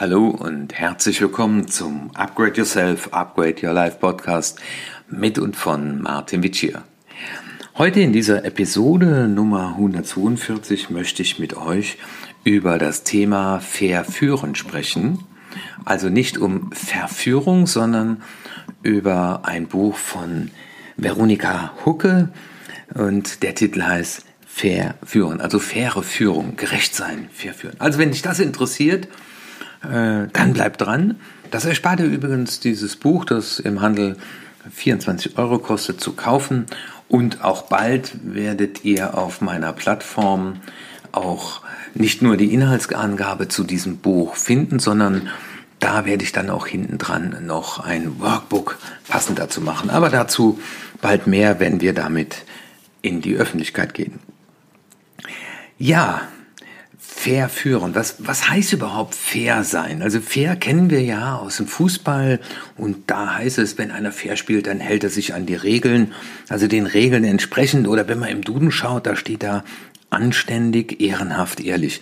Hallo und herzlich willkommen zum Upgrade Yourself, Upgrade Your Life Podcast mit und von Martin Vicia. Heute in dieser Episode Nummer 142 möchte ich mit euch über das Thema Verführen sprechen. Also nicht um Verführung, sondern über ein Buch von Veronika Hucke und der Titel heißt Verführen, also faire Führung, gerecht sein, verführen. Also wenn dich das interessiert, äh, dann bleibt dran. Das erspart dir übrigens dieses Buch, das im Handel 24 Euro kostet, zu kaufen. Und auch bald werdet ihr auf meiner Plattform auch nicht nur die Inhaltsangabe zu diesem Buch finden, sondern da werde ich dann auch hinten dran noch ein Workbook passend dazu machen. Aber dazu bald mehr, wenn wir damit in die Öffentlichkeit gehen. Ja, fair führen. Was, was heißt überhaupt fair sein? Also fair kennen wir ja aus dem Fußball und da heißt es, wenn einer fair spielt, dann hält er sich an die Regeln, also den Regeln entsprechend. Oder wenn man im Duden schaut, da steht da anständig, ehrenhaft, ehrlich.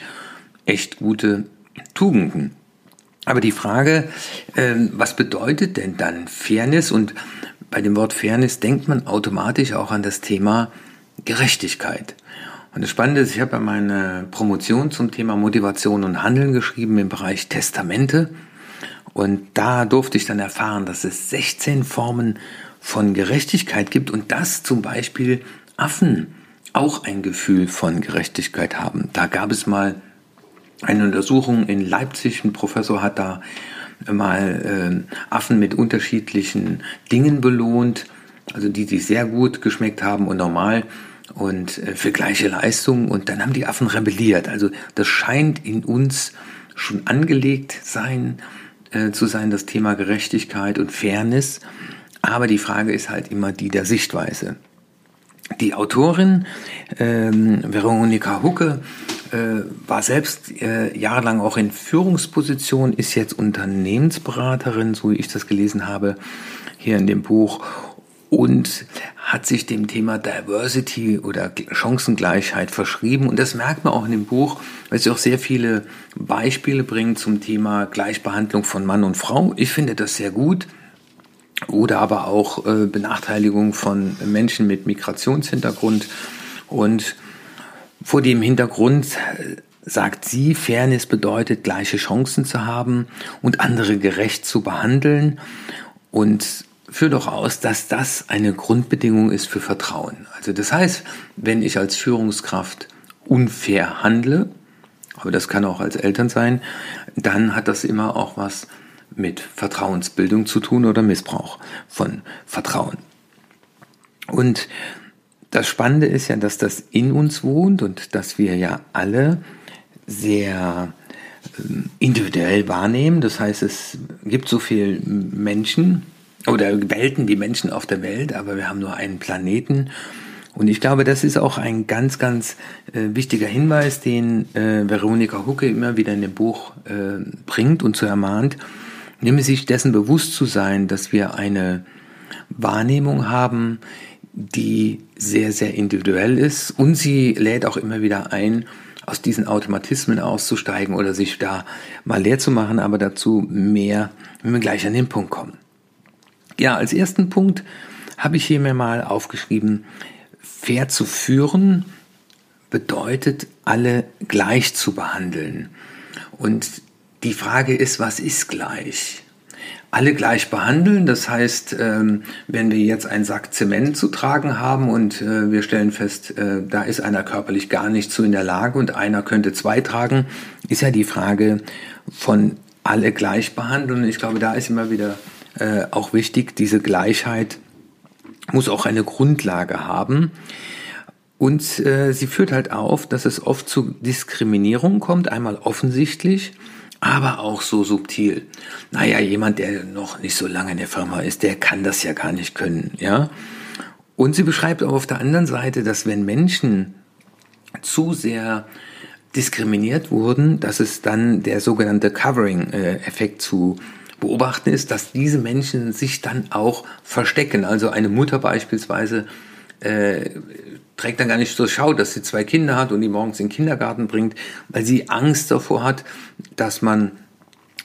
Echt gute Tugenden. Aber die Frage, äh, was bedeutet denn dann Fairness? Und bei dem Wort Fairness denkt man automatisch auch an das Thema Gerechtigkeit. Und das Spannende ist, ich habe ja meine Promotion zum Thema Motivation und Handeln geschrieben im Bereich Testamente. Und da durfte ich dann erfahren, dass es 16 Formen von Gerechtigkeit gibt und dass zum Beispiel Affen auch ein Gefühl von Gerechtigkeit haben. Da gab es mal eine Untersuchung in Leipzig, ein Professor hat da mal äh, Affen mit unterschiedlichen Dingen belohnt, also die, die sehr gut geschmeckt haben und normal und äh, für gleiche Leistung und dann haben die Affen rebelliert. Also das scheint in uns schon angelegt sein, äh, zu sein, das Thema Gerechtigkeit und Fairness. Aber die Frage ist halt immer die der Sichtweise. Die Autorin ähm, Veronika Hucke äh, war selbst äh, jahrelang auch in Führungsposition, ist jetzt Unternehmensberaterin, so wie ich das gelesen habe, hier in dem Buch und hat sich dem Thema Diversity oder Chancengleichheit verschrieben. Und das merkt man auch in dem Buch, weil sie auch sehr viele Beispiele bringt zum Thema Gleichbehandlung von Mann und Frau. Ich finde das sehr gut. Oder aber auch äh, Benachteiligung von Menschen mit Migrationshintergrund. Und vor dem Hintergrund äh, sagt sie, Fairness bedeutet, gleiche Chancen zu haben und andere gerecht zu behandeln. Und führt doch aus, dass das eine Grundbedingung ist für Vertrauen. Also das heißt, wenn ich als Führungskraft unfair handle, aber das kann auch als Eltern sein, dann hat das immer auch was mit Vertrauensbildung zu tun oder Missbrauch von Vertrauen. Und das Spannende ist ja, dass das in uns wohnt und dass wir ja alle sehr ähm, individuell wahrnehmen. Das heißt, es gibt so viele Menschen, oder Welten wie Menschen auf der Welt, aber wir haben nur einen Planeten. Und ich glaube, das ist auch ein ganz, ganz äh, wichtiger Hinweis, den äh, Veronika Hucke immer wieder in dem Buch äh, bringt und zu ermahnt, nämlich sich dessen bewusst zu sein, dass wir eine Wahrnehmung haben, die sehr, sehr individuell ist. Und sie lädt auch immer wieder ein, aus diesen Automatismen auszusteigen oder sich da mal leer zu machen, aber dazu mehr, wenn wir gleich an den Punkt kommen. Ja, als ersten Punkt habe ich hier mir mal aufgeschrieben, fair zu führen bedeutet, alle gleich zu behandeln. Und die Frage ist, was ist gleich? Alle gleich behandeln, das heißt, ähm, wenn wir jetzt einen Sack Zement zu tragen haben und äh, wir stellen fest, äh, da ist einer körperlich gar nicht zu in der Lage und einer könnte zwei tragen, ist ja die Frage von alle gleich behandeln. Ich glaube, da ist immer wieder äh, auch wichtig, diese Gleichheit muss auch eine Grundlage haben. Und äh, sie führt halt auf, dass es oft zu Diskriminierung kommt, einmal offensichtlich, aber auch so subtil. Naja, jemand, der noch nicht so lange in der Firma ist, der kann das ja gar nicht können, ja. Und sie beschreibt auch auf der anderen Seite, dass wenn Menschen zu sehr diskriminiert wurden, dass es dann der sogenannte Covering-Effekt zu beobachten ist, dass diese Menschen sich dann auch verstecken. Also eine Mutter beispielsweise äh, trägt dann gar nicht zur Schau, dass sie zwei Kinder hat und die morgens in den Kindergarten bringt, weil sie Angst davor hat, dass man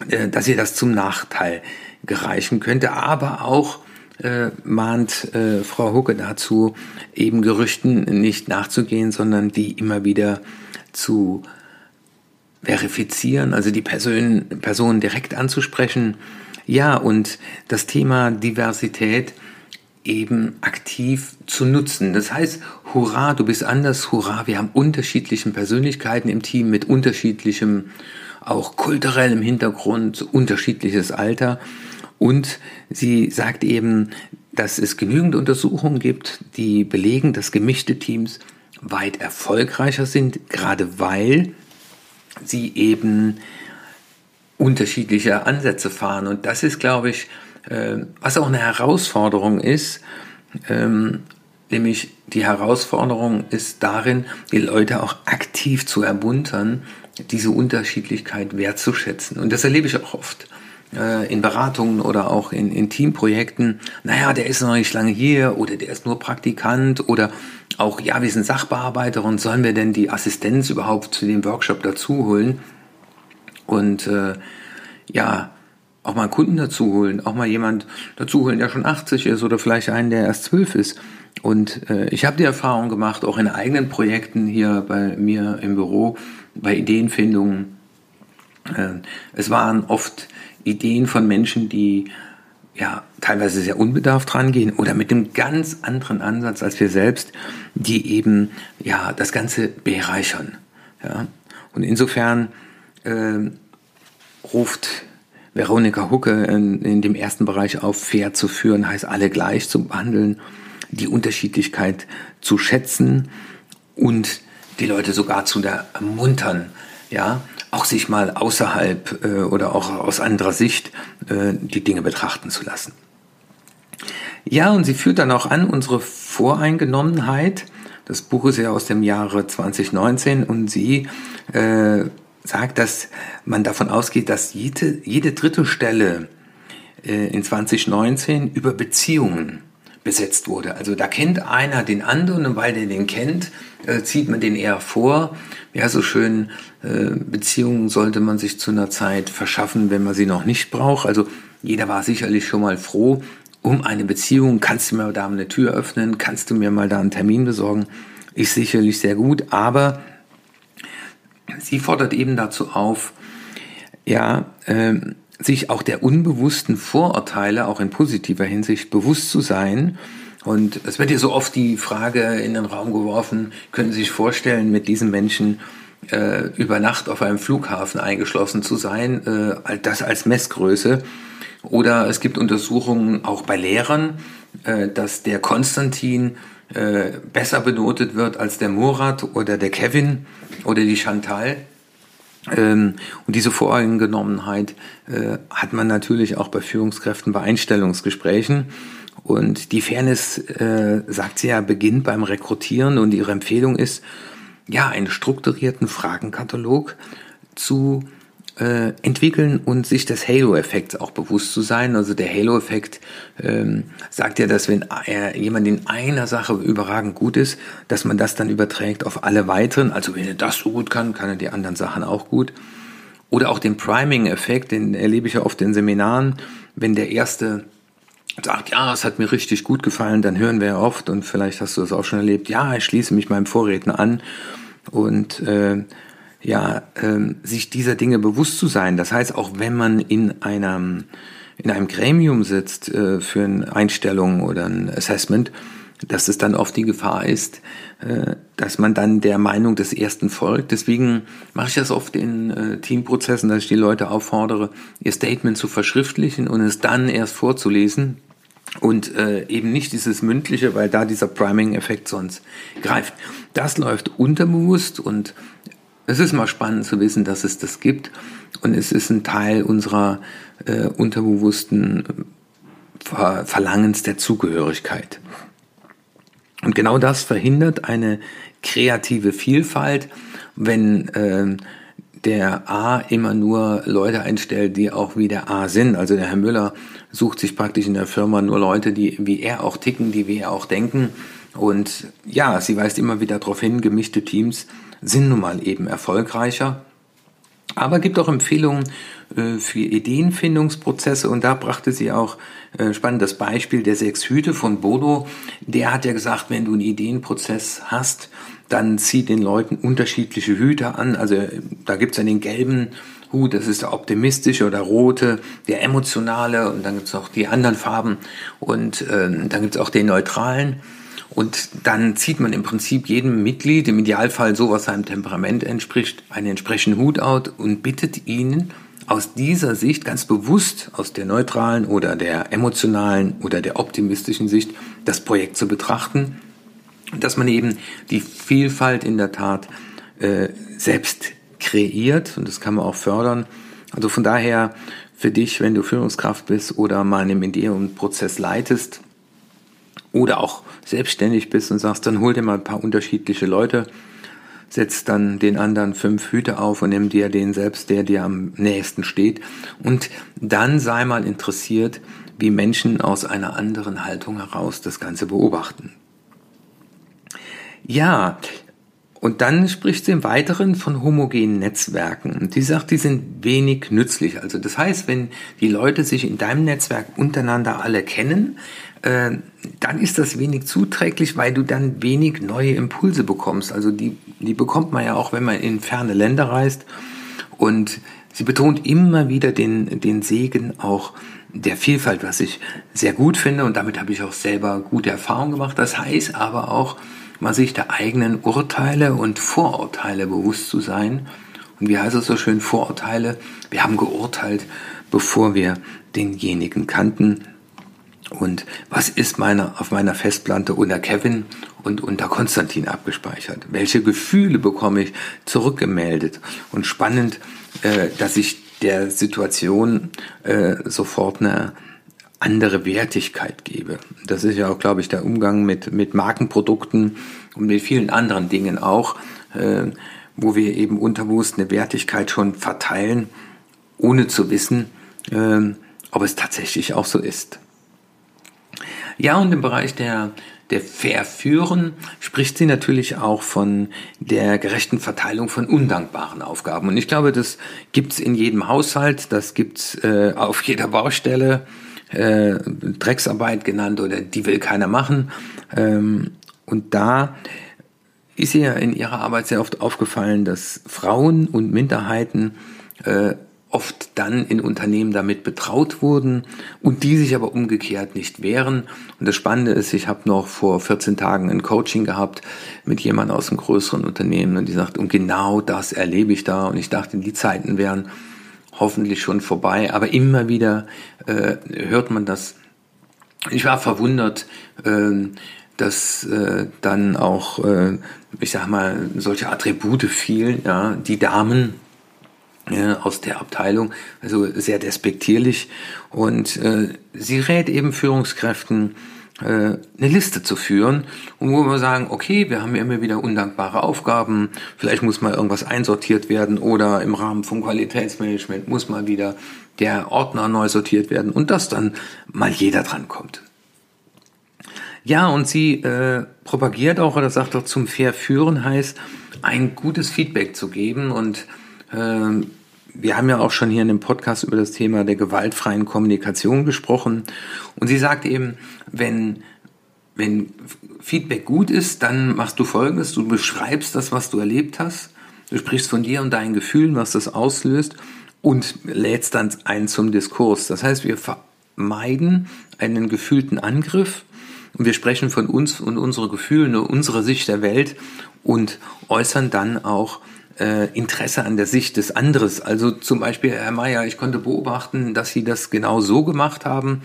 äh, dass ihr das zum Nachteil gereichen könnte, aber auch äh, mahnt äh, Frau Hucke dazu, eben Gerüchten nicht nachzugehen, sondern die immer wieder zu verifizieren, also die Person, Person direkt anzusprechen. Ja, und das Thema Diversität eben aktiv zu nutzen. Das heißt, hurra, du bist anders, hurra, wir haben unterschiedliche Persönlichkeiten im Team mit unterschiedlichem, auch kulturellem Hintergrund, unterschiedliches Alter. Und sie sagt eben, dass es genügend Untersuchungen gibt, die belegen, dass gemischte Teams weit erfolgreicher sind, gerade weil sie eben unterschiedliche Ansätze fahren. Und das ist, glaube ich, äh, was auch eine Herausforderung ist, ähm, nämlich die Herausforderung ist darin, die Leute auch aktiv zu ermuntern, diese Unterschiedlichkeit wertzuschätzen. Und das erlebe ich auch oft äh, in Beratungen oder auch in, in Teamprojekten. Naja, der ist noch nicht lange hier oder der ist nur Praktikant oder auch, ja, wir sind Sachbearbeiter und sollen wir denn die Assistenz überhaupt zu dem Workshop dazu holen? Und äh, ja, auch mal einen Kunden dazu holen, auch mal jemand dazu holen, der schon 80 ist oder vielleicht einen, der erst 12 ist. Und äh, ich habe die Erfahrung gemacht, auch in eigenen Projekten hier bei mir im Büro, bei Ideenfindungen. Äh, es waren oft Ideen von Menschen, die ja teilweise sehr unbedarft rangehen oder mit einem ganz anderen Ansatz als wir selbst, die eben ja das Ganze bereichern. Ja? Und insofern äh, ruft Veronika Hucke in, in dem ersten Bereich auf, fair zu führen, heißt alle gleich zu behandeln, die Unterschiedlichkeit zu schätzen und die Leute sogar zu ermuntern, ja, auch sich mal außerhalb äh, oder auch aus anderer Sicht äh, die Dinge betrachten zu lassen. Ja, und sie führt dann auch an unsere Voreingenommenheit. Das Buch ist ja aus dem Jahre 2019 und sie äh, sagt, dass man davon ausgeht, dass jede, jede dritte Stelle äh, in 2019 über Beziehungen besetzt wurde. Also da kennt einer den anderen und weil der den kennt, äh, zieht man den eher vor. Ja, so schön, äh, Beziehungen sollte man sich zu einer Zeit verschaffen, wenn man sie noch nicht braucht. Also jeder war sicherlich schon mal froh um eine Beziehung. Kannst du mir da eine Tür öffnen? Kannst du mir mal da einen Termin besorgen? Ist sicherlich sehr gut, aber sie fordert eben dazu auf, ja, äh, sich auch der unbewussten Vorurteile auch in positiver Hinsicht bewusst zu sein. Und es wird ja so oft die Frage in den Raum geworfen, können Sie sich vorstellen, mit diesen Menschen äh, über Nacht auf einem Flughafen eingeschlossen zu sein, äh, das als Messgröße. Oder es gibt Untersuchungen auch bei Lehrern, äh, dass der Konstantin äh, besser benotet wird als der Murat oder der Kevin oder die Chantal. Ähm, und diese Voreingenommenheit äh, hat man natürlich auch bei Führungskräften bei Einstellungsgesprächen. Und die Fairness, äh, sagt sie ja, beginnt beim Rekrutieren und ihre Empfehlung ist, ja, einen strukturierten Fragenkatalog zu äh, entwickeln und sich des Halo-Effekts auch bewusst zu sein. Also der Halo-Effekt ähm, sagt ja, dass wenn er, jemand in einer Sache überragend gut ist, dass man das dann überträgt auf alle weiteren. Also wenn er das so gut kann, kann er die anderen Sachen auch gut. Oder auch den Priming-Effekt, den erlebe ich ja oft in Seminaren, wenn der erste sagt, ja, es hat mir richtig gut gefallen, dann hören wir ja oft, und vielleicht hast du das auch schon erlebt, ja, ich schließe mich meinem Vorredner an und äh, ja, ähm, sich dieser Dinge bewusst zu sein. Das heißt, auch wenn man in einem, in einem Gremium sitzt äh, für eine Einstellung oder ein Assessment, dass es dann oft die Gefahr ist, äh, dass man dann der Meinung des Ersten folgt. Deswegen mache ich das oft in äh, Teamprozessen, dass ich die Leute auffordere, ihr Statement zu verschriftlichen und es dann erst vorzulesen und äh, eben nicht dieses mündliche, weil da dieser Priming-Effekt sonst greift. Das läuft unterbewusst und es ist mal spannend zu wissen, dass es das gibt und es ist ein Teil unserer äh, unterbewussten Ver Verlangens der Zugehörigkeit. Und genau das verhindert eine kreative Vielfalt, wenn äh, der A immer nur Leute einstellt, die auch wie der A sind. Also der Herr Müller sucht sich praktisch in der Firma nur Leute, die wie er auch ticken, die wie er auch denken. Und ja, sie weist immer wieder darauf hin, gemischte Teams sind nun mal eben erfolgreicher. Aber gibt auch Empfehlungen äh, für Ideenfindungsprozesse und da brachte sie auch äh, spannendes Beispiel der sechs Hüte von Bodo. Der hat ja gesagt, wenn du einen Ideenprozess hast, dann zieh den Leuten unterschiedliche Hüte an. Also da gibt's ja den gelben Hut, das ist der optimistische oder rote, der emotionale und dann gibt's auch die anderen Farben und äh, dann gibt's auch den neutralen. Und dann zieht man im Prinzip jedem Mitglied, im Idealfall so, was seinem Temperament entspricht, einen entsprechenden Hut out und bittet ihnen aus dieser Sicht ganz bewusst, aus der neutralen oder der emotionalen oder der optimistischen Sicht, das Projekt zu betrachten, dass man eben die Vielfalt in der Tat äh, selbst kreiert und das kann man auch fördern. Also von daher für dich, wenn du Führungskraft bist oder mal einen Ideenprozess leitest, oder auch selbstständig bist und sagst, dann hol dir mal ein paar unterschiedliche Leute, setz dann den anderen fünf Hüte auf und nimm dir den selbst, der dir am nächsten steht. Und dann sei mal interessiert, wie Menschen aus einer anderen Haltung heraus das Ganze beobachten. Ja, und dann spricht sie im Weiteren von homogenen Netzwerken. Und die sagt, die sind wenig nützlich. Also das heißt, wenn die Leute sich in deinem Netzwerk untereinander alle kennen, äh, dann ist das wenig zuträglich, weil du dann wenig neue Impulse bekommst. Also die, die bekommt man ja auch, wenn man in ferne Länder reist. Und sie betont immer wieder den, den Segen auch der Vielfalt, was ich sehr gut finde. Und damit habe ich auch selber gute Erfahrungen gemacht. Das heißt aber auch, mal sich der eigenen Urteile und Vorurteile bewusst zu sein. Und wie heißt es so schön, Vorurteile? Wir haben geurteilt, bevor wir denjenigen kannten. Und was ist meine, auf meiner Festplatte unter Kevin und unter Konstantin abgespeichert? Welche Gefühle bekomme ich zurückgemeldet? Und spannend, äh, dass ich der Situation äh, sofort eine andere Wertigkeit gebe. Das ist ja auch, glaube ich, der Umgang mit, mit Markenprodukten und mit vielen anderen Dingen auch, äh, wo wir eben unterbewusst eine Wertigkeit schon verteilen, ohne zu wissen, äh, ob es tatsächlich auch so ist. Ja, und im Bereich der, der Verführen spricht sie natürlich auch von der gerechten Verteilung von undankbaren Aufgaben. Und ich glaube, das gibt's in jedem Haushalt, das gibt's äh, auf jeder Baustelle, äh, Drecksarbeit genannt oder die will keiner machen. Ähm, und da ist ihr in ihrer Arbeit sehr oft aufgefallen, dass Frauen und Minderheiten äh, oft dann in Unternehmen damit betraut wurden und die sich aber umgekehrt nicht wehren. Und das Spannende ist, ich habe noch vor 14 Tagen ein Coaching gehabt mit jemand aus einem größeren Unternehmen und die sagt, und genau das erlebe ich da. Und ich dachte, die Zeiten wären hoffentlich schon vorbei, aber immer wieder äh, hört man das. Ich war verwundert, äh, dass äh, dann auch, äh, ich sag mal, solche Attribute fielen, ja, die Damen, ja, aus der Abteilung, also sehr despektierlich. Und äh, sie rät eben Führungskräften, äh, eine Liste zu führen, wo wir sagen, okay, wir haben ja immer wieder undankbare Aufgaben, vielleicht muss mal irgendwas einsortiert werden oder im Rahmen vom Qualitätsmanagement muss mal wieder der Ordner neu sortiert werden und dass dann mal jeder dran. Ja, und sie äh, propagiert auch oder sagt auch zum Fair führen heißt, ein gutes Feedback zu geben und äh, wir haben ja auch schon hier in dem Podcast über das Thema der gewaltfreien Kommunikation gesprochen. Und sie sagt eben, wenn, wenn Feedback gut ist, dann machst du Folgendes. Du beschreibst das, was du erlebt hast. Du sprichst von dir und deinen Gefühlen, was das auslöst und lädst dann ein zum Diskurs. Das heißt, wir vermeiden einen gefühlten Angriff und wir sprechen von uns und unsere Gefühle, unserer Sicht der Welt und äußern dann auch äh, Interesse an der Sicht des anderes. Also zum Beispiel, Herr Mayer, ich konnte beobachten, dass Sie das genau so gemacht haben.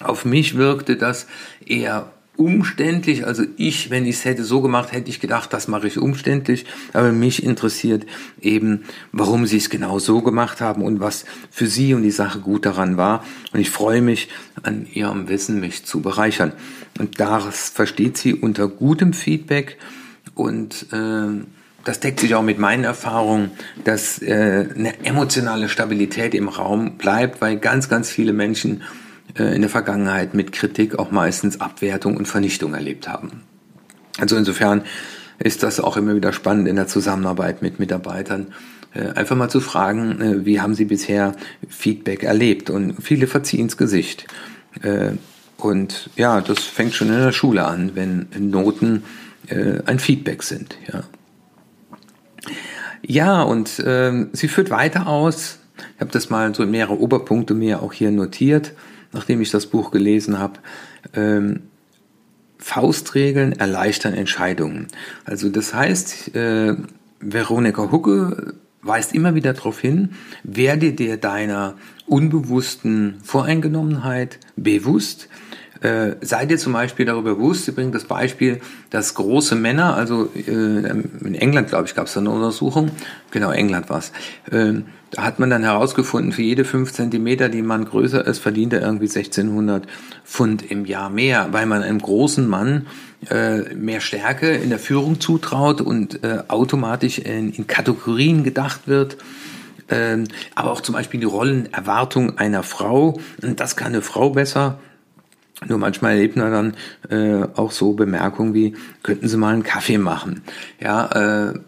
Auf mich wirkte das eher umständlich. Also ich, wenn ich es hätte so gemacht, hätte ich gedacht, das mache ich umständlich. Aber mich interessiert eben, warum Sie es genau so gemacht haben und was für Sie und die Sache gut daran war. Und ich freue mich, an Ihrem Wissen mich zu bereichern. Und das versteht sie unter gutem Feedback und äh, das deckt sich auch mit meinen Erfahrungen, dass äh, eine emotionale Stabilität im Raum bleibt, weil ganz, ganz viele Menschen äh, in der Vergangenheit mit Kritik auch meistens Abwertung und Vernichtung erlebt haben. Also insofern ist das auch immer wieder spannend in der Zusammenarbeit mit Mitarbeitern, äh, einfach mal zu fragen, äh, wie haben Sie bisher Feedback erlebt? Und viele verziehen ins Gesicht. Äh, und ja, das fängt schon in der Schule an, wenn Noten äh, ein Feedback sind. Ja, ja und äh, sie führt weiter aus. Ich habe das mal so in mehrere Oberpunkte mir auch hier notiert, nachdem ich das Buch gelesen habe. Ähm, Faustregeln erleichtern Entscheidungen. Also das heißt, äh, Veronika Hucke weist immer wieder darauf hin, werde dir deiner unbewussten Voreingenommenheit bewusst, äh, sei dir zum Beispiel darüber bewusst, sie bringt das Beispiel, dass große Männer, also äh, in England, glaube ich, gab es da eine Untersuchung, genau, England war es, äh, da hat man dann herausgefunden, für jede fünf Zentimeter, die man größer ist, verdient er irgendwie 1600 Pfund im Jahr mehr, weil man einem großen Mann äh, mehr Stärke in der Führung zutraut und äh, automatisch in, in Kategorien gedacht wird ähm, aber auch zum Beispiel die Rollenerwartung einer Frau. Und das kann eine Frau besser nur manchmal erlebt man dann äh, auch so Bemerkungen wie, könnten Sie mal einen Kaffee machen? Ja, äh,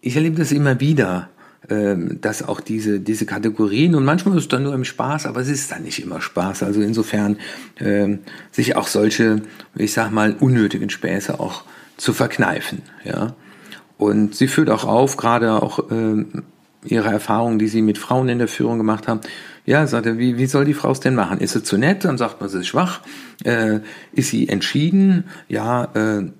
ich erlebe das immer wieder, äh, dass auch diese, diese Kategorien, und manchmal ist es dann nur im Spaß, aber es ist dann nicht immer Spaß. Also insofern äh, sich auch solche, ich sag mal, unnötigen Späße auch zu verkneifen. Ja. Und sie führt auch auf, gerade auch äh, ihre Erfahrungen, die sie mit Frauen in der Führung gemacht haben, ja, sagt wie, wie soll die Frau es denn machen? Ist sie zu nett? Dann sagt man, sie ist schwach. Äh, ist sie entschieden? Ja, äh,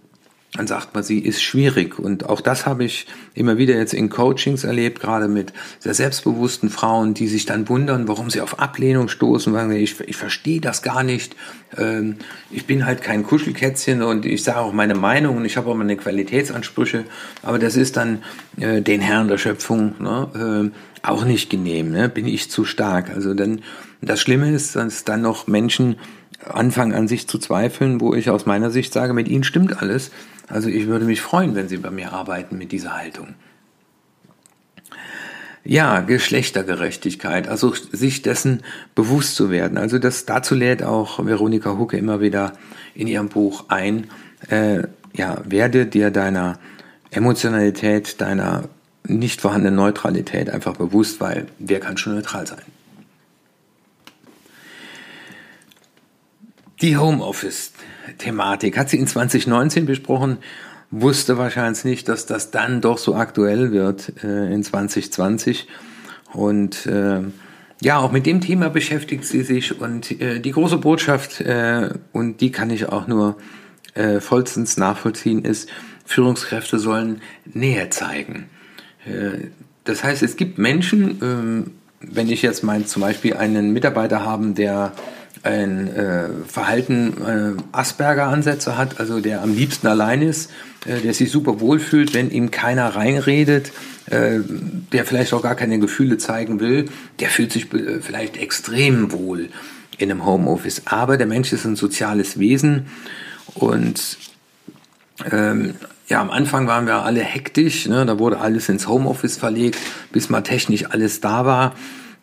dann sagt man, sie ist schwierig. Und auch das habe ich immer wieder jetzt in Coachings erlebt, gerade mit sehr selbstbewussten Frauen, die sich dann wundern, warum sie auf Ablehnung stoßen, weil ich, ich verstehe das gar nicht. Ähm, ich bin halt kein Kuschelkätzchen und ich sage auch meine Meinung und ich habe auch meine Qualitätsansprüche. Aber das ist dann äh, den Herren der Schöpfung ne, äh, auch nicht genehm, ne? bin ich zu stark. Also dann, das Schlimme ist, dass dann noch Menschen anfangen an sich zu zweifeln, wo ich aus meiner Sicht sage, mit ihnen stimmt alles. Also ich würde mich freuen, wenn sie bei mir arbeiten mit dieser Haltung. Ja, Geschlechtergerechtigkeit, also sich dessen bewusst zu werden. Also das dazu lädt auch Veronika Hucke immer wieder in ihrem Buch ein. Äh, ja, werde dir deiner Emotionalität, deiner nicht vorhandene Neutralität einfach bewusst, weil wer kann schon neutral sein? Die Homeoffice-Thematik hat sie in 2019 besprochen, wusste wahrscheinlich nicht, dass das dann doch so aktuell wird äh, in 2020. Und äh, ja, auch mit dem Thema beschäftigt sie sich und äh, die große Botschaft, äh, und die kann ich auch nur äh, vollstens nachvollziehen, ist, Führungskräfte sollen Nähe zeigen. Äh, das heißt, es gibt Menschen, ähm, wenn ich jetzt mein, zum Beispiel einen Mitarbeiter haben, der ein äh, Verhalten äh, Asperger-Ansätze hat, also der am liebsten allein ist, äh, der sich super wohlfühlt, wenn ihm keiner reinredet, äh, der vielleicht auch gar keine Gefühle zeigen will, der fühlt sich äh, vielleicht extrem wohl in einem Homeoffice. Aber der Mensch ist ein soziales Wesen und ähm, ja, am Anfang waren wir alle hektisch, ne? da wurde alles ins Homeoffice verlegt, bis mal technisch alles da war.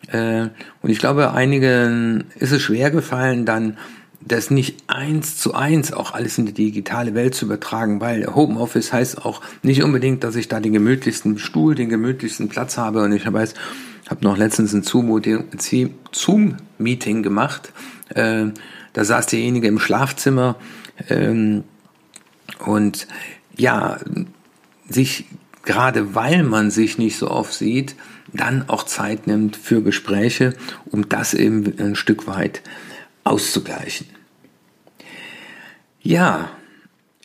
Äh, und ich glaube, einigen ist es schwer gefallen, dann das nicht eins zu eins auch alles in die digitale Welt zu übertragen, weil Homeoffice heißt auch nicht unbedingt, dass ich da den gemütlichsten Stuhl, den gemütlichsten Platz habe. Und ich weiß, habe noch letztens ein Zoom-Meeting gemacht. Äh, da saß derjenige im Schlafzimmer ähm, und ja, sich gerade weil man sich nicht so oft sieht, dann auch Zeit nimmt für Gespräche, um das eben ein Stück weit auszugleichen. Ja,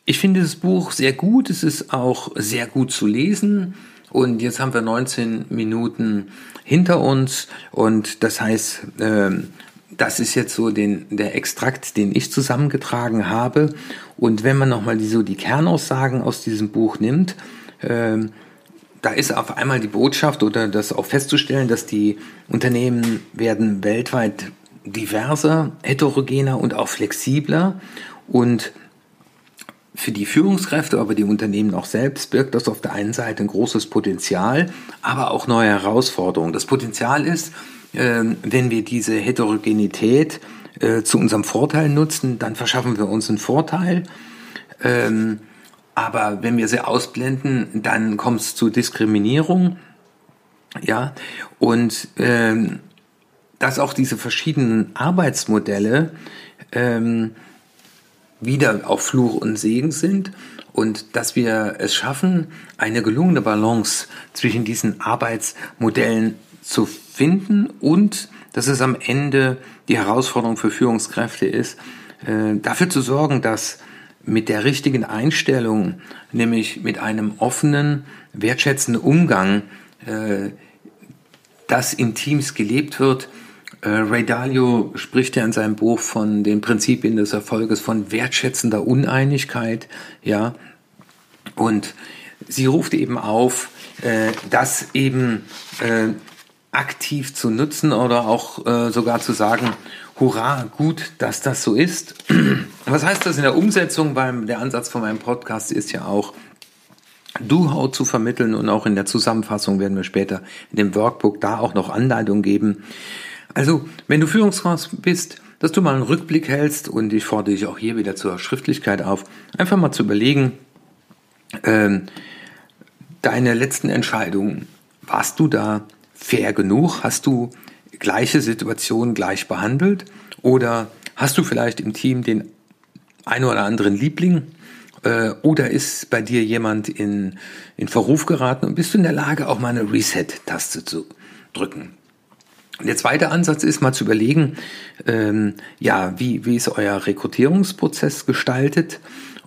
ich finde das Buch sehr gut. Es ist auch sehr gut zu lesen. Und jetzt haben wir 19 Minuten hinter uns. Und das heißt, ähm, das ist jetzt so den, der Extrakt, den ich zusammengetragen habe. Und wenn man nochmal die, so die Kernaussagen aus diesem Buch nimmt, äh, da ist auf einmal die Botschaft oder das auch festzustellen, dass die Unternehmen werden weltweit diverser, heterogener und auch flexibler und für die Führungskräfte, aber die Unternehmen auch selbst birgt das auf der einen Seite ein großes Potenzial, aber auch neue Herausforderungen. Das Potenzial ist, ähm, wenn wir diese Heterogenität äh, zu unserem Vorteil nutzen, dann verschaffen wir uns einen Vorteil. Aber wenn wir sie ausblenden, dann kommt es zu Diskriminierung. Ja, und ähm, dass auch diese verschiedenen Arbeitsmodelle ähm, wieder auf Fluch und Segen sind und dass wir es schaffen, eine gelungene Balance zwischen diesen Arbeitsmodellen zu finden und dass es am Ende die Herausforderung für Führungskräfte ist, äh, dafür zu sorgen, dass mit der richtigen Einstellung, nämlich mit einem offenen, wertschätzenden Umgang, äh, das in Teams gelebt wird. Äh, Ray Dalio spricht ja in seinem Buch von den Prinzipien des Erfolges von wertschätzender Uneinigkeit, ja. Und sie ruft eben auf, äh, das eben äh, aktiv zu nutzen oder auch äh, sogar zu sagen, hurra, gut, dass das so ist. Was heißt das in der Umsetzung? Weil der Ansatz von meinem Podcast ist ja auch, Do-How zu vermitteln und auch in der Zusammenfassung werden wir später in dem Workbook da auch noch Anleitungen geben. Also, wenn du Führungskraft bist, dass du mal einen Rückblick hältst und ich fordere dich auch hier wieder zur Schriftlichkeit auf, einfach mal zu überlegen, ähm, deine letzten Entscheidungen, warst du da fair genug? Hast du gleiche Situation gleich behandelt? Oder hast du vielleicht im Team den einen oder anderen Liebling? Äh, oder ist bei dir jemand in, in Verruf geraten und bist du in der Lage, auch mal eine Reset-Taste zu drücken? Der zweite Ansatz ist mal zu überlegen, ähm, ja, wie, wie ist euer Rekrutierungsprozess gestaltet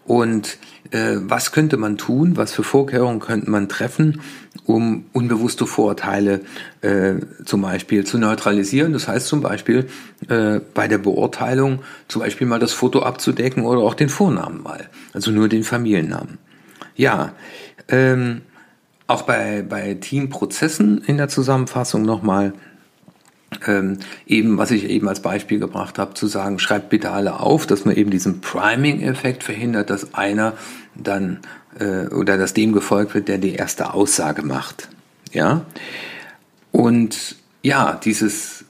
und was könnte man tun, was für Vorkehrungen könnte man treffen, um unbewusste Vorurteile äh, zum Beispiel zu neutralisieren. Das heißt zum Beispiel äh, bei der Beurteilung zum Beispiel mal das Foto abzudecken oder auch den Vornamen mal, also nur den Familiennamen. Ja, ähm, auch bei, bei Teamprozessen in der Zusammenfassung nochmal ähm, eben, was ich eben als Beispiel gebracht habe, zu sagen, schreibt bitte alle auf, dass man eben diesen Priming-Effekt verhindert, dass einer dann äh, oder dass dem gefolgt wird, der die erste Aussage macht. Ja. Und ja, dieses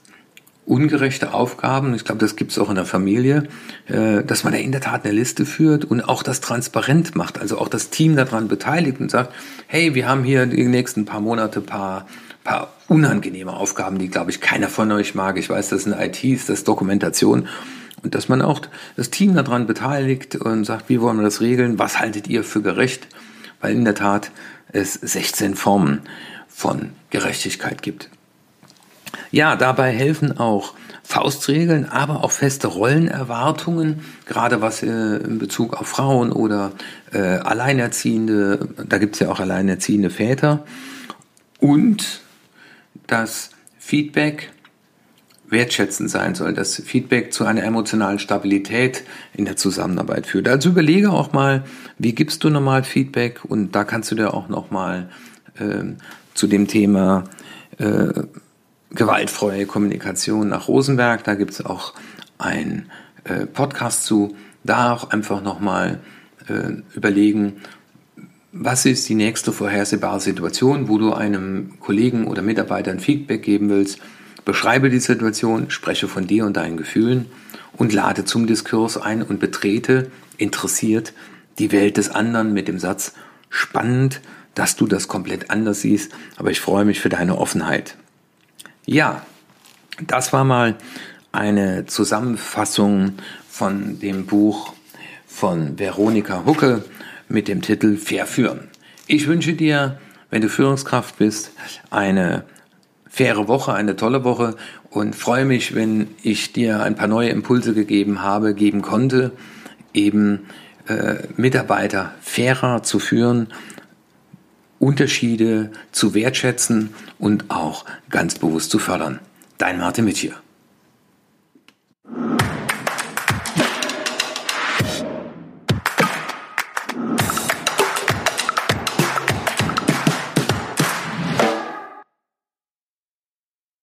ungerechte Aufgaben, ich glaube, das gibt es auch in der Familie, äh, dass man da in der Tat eine Liste führt und auch das transparent macht, also auch das Team daran beteiligt und sagt, hey, wir haben hier die nächsten paar Monate paar paar unangenehme Aufgaben, die, glaube ich, keiner von euch mag. Ich weiß, das sind ITs, das ist Dokumentation. Und dass man auch das Team daran beteiligt und sagt, wie wollen wir das regeln? Was haltet ihr für gerecht? Weil in der Tat es 16 Formen von Gerechtigkeit gibt. Ja, dabei helfen auch Faustregeln, aber auch feste Rollenerwartungen, gerade was äh, in Bezug auf Frauen oder äh, Alleinerziehende, da gibt es ja auch alleinerziehende Väter. Und dass Feedback wertschätzend sein soll, dass Feedback zu einer emotionalen Stabilität in der Zusammenarbeit führt. Also überlege auch mal, wie gibst du normal Feedback und da kannst du dir auch nochmal äh, zu dem Thema äh, gewaltfreie Kommunikation nach Rosenberg, da gibt es auch ein äh, Podcast zu, da auch einfach nochmal äh, überlegen, was ist die nächste vorhersehbare Situation, wo du einem Kollegen oder Mitarbeiter ein Feedback geben willst? Beschreibe die Situation, spreche von dir und deinen Gefühlen und lade zum Diskurs ein und betrete interessiert die Welt des anderen mit dem Satz spannend, dass du das komplett anders siehst, aber ich freue mich für deine Offenheit. Ja, das war mal eine Zusammenfassung von dem Buch von Veronika Hucke mit dem Titel Fair führen. Ich wünsche dir, wenn du Führungskraft bist, eine faire Woche, eine tolle Woche und freue mich, wenn ich dir ein paar neue Impulse gegeben habe, geben konnte, eben äh, Mitarbeiter fairer zu führen, Unterschiede zu wertschätzen und auch ganz bewusst zu fördern. Dein Martin Mitchier.